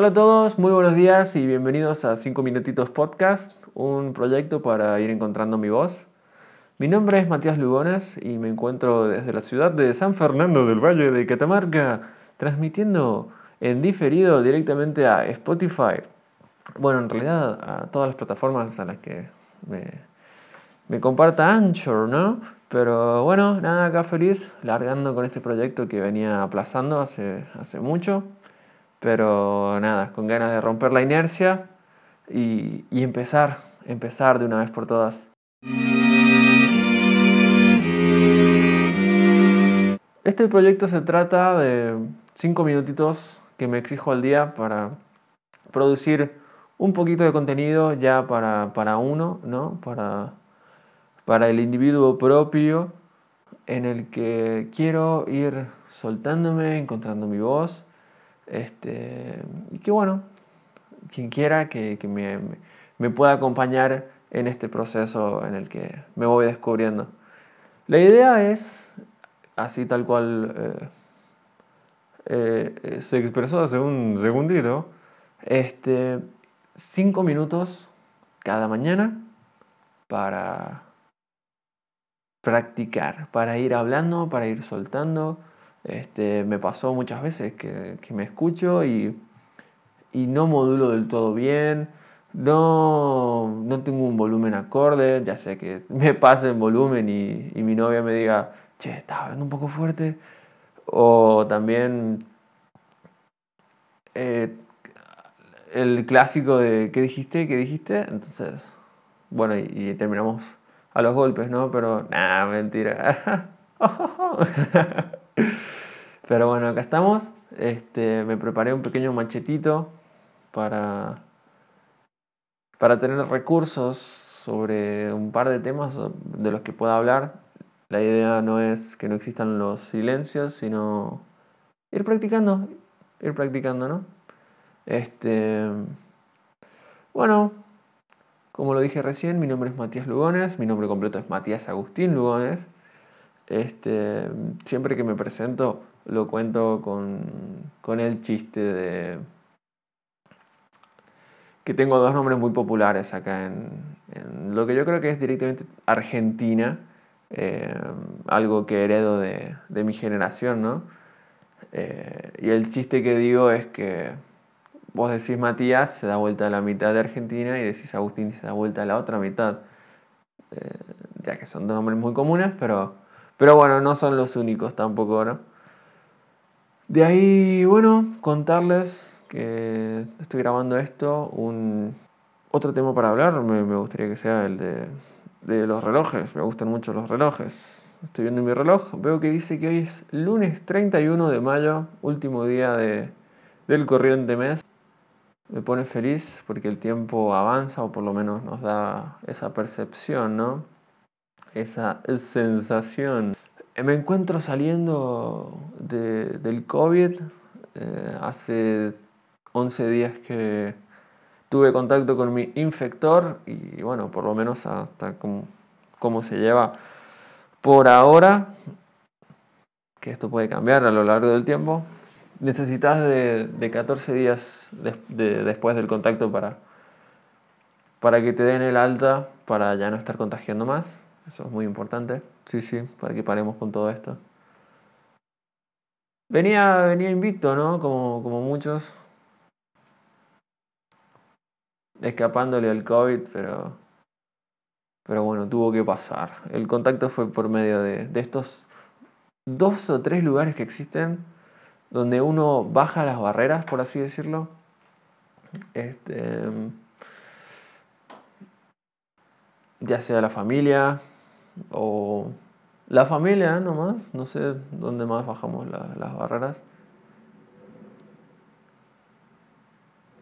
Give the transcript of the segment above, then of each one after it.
Hola a todos, muy buenos días y bienvenidos a 5 Minutitos Podcast, un proyecto para ir encontrando mi voz. Mi nombre es Matías Lugones y me encuentro desde la ciudad de San Fernando del Valle de Catamarca, transmitiendo en diferido directamente a Spotify. Bueno, en realidad a todas las plataformas a las que me, me comparta Anchor, ¿no? Pero bueno, nada, acá feliz, largando con este proyecto que venía aplazando hace, hace mucho. Pero nada, con ganas de romper la inercia y, empezar, empezar de una vez por todas. Este proyecto se trata de cinco minutitos que me exijo al día para producir un poquito de contenido ya para, para uno, ¿no? Para, para el individuo propio en el que quiero ir soltándome, encontrando mi voz este, y que bueno, quien quiera que, me, pueda acompañar en este proceso en el que me voy descubriendo. La idea es, así tal cual eh, eh, se expresó hace un segundito, este, cinco minutos cada mañana para practicar, para ir hablando, para ir soltando, este, me pasó muchas veces que, me escucho y, no modulo del todo bien, no, tengo un volumen acorde, ya sé que me pase en volumen y, mi novia me diga, che, estás hablando un poco fuerte. O también eh, el clásico de ¿qué dijiste? ¿qué dijiste? Entonces, bueno, y, y terminamos a los golpes, ¿no? Pero, nada, mentira. Pero bueno, acá estamos. Este, me preparé un pequeño machetito para, para tener recursos sobre un par de temas de los que pueda hablar. La idea no es que no existan los silencios, sino ir practicando, ir practicando, ¿no? Este, bueno, como lo dije recién, mi nombre es Matías Lugones, mi nombre completo es Matías Agustín Lugones. Este, siempre que me presento lo cuento con, el chiste de que tengo dos nombres muy populares acá en, lo que yo creo que es directamente Argentina, eh, algo que heredo de, mi generación, ¿no? Eh, y el chiste que digo es que vos decís Matías, se da vuelta a la mitad de Argentina y decís Agustín, se da vuelta a la otra mitad. Eh, ya que son dos nombres muy comunes, pero pero bueno, no son los únicos tampoco, ¿no? De ahí, bueno, contarles que estoy grabando esto. Un otro tema para hablar me, gustaría que sea el de, de, los relojes. Me gustan mucho los relojes. Estoy viendo mi reloj, veo que dice que hoy es lunes 31 de mayo, último día de, del corriente mes. Me pone feliz porque el tiempo avanza o por lo menos nos da esa percepción, ¿no? Esa sensación. Eh, me encuentro saliendo del COVID. Eh, hace 11 días que tuve contacto con mi infector y bueno, por lo menos hasta cómo, se lleva por ahora, que esto puede cambiar a lo largo del tiempo. Necesitas de, 14 días después del contacto para, para que te den el alta, para ya no estar contagiando más. Eso es muy importante. Sí, sí, para que paremos con todo esto. Venía, venía invicto, ¿no? Como, como muchos. Escapándole al COVID, pero. Pero bueno, tuvo que pasar. El contacto fue por medio de, de estos dos o tres lugares que existen donde uno baja las barreras, por así decirlo. Este, ya sea la familia, o la familia nomás, no sé dónde más bajamos las barreras.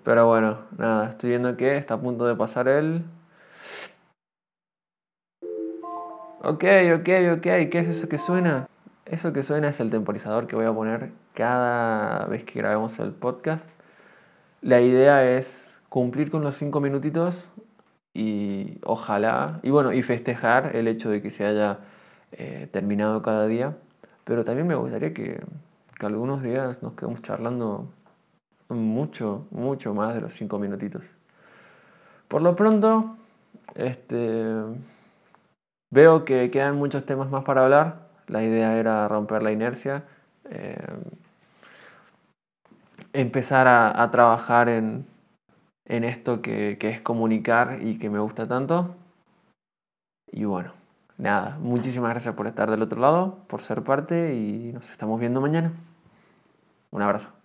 Pero bueno, nada, estoy viendo que está a punto de pasar el... Ok, ok, ok, ¿qué es eso que suena? Eso que suena es el temporizador que voy a poner cada vez que grabemos el podcast. La idea es cumplir con los 5 minutitos y ojalá, y bueno, y festejar el hecho de que se haya eh, terminado cada día, pero también me gustaría que, que, algunos días nos quedemos charlando mucho, mucho más de los cinco minutitos. Por lo pronto, este, veo que quedan muchos temas más para hablar. La idea era romper la inercia, eh, empezar a, trabajar en, esto que, que es comunicar y que me gusta tanto. Y bueno, nada, muchísimas gracias por estar del otro lado, por ser parte y nos estamos viendo mañana. Un abrazo.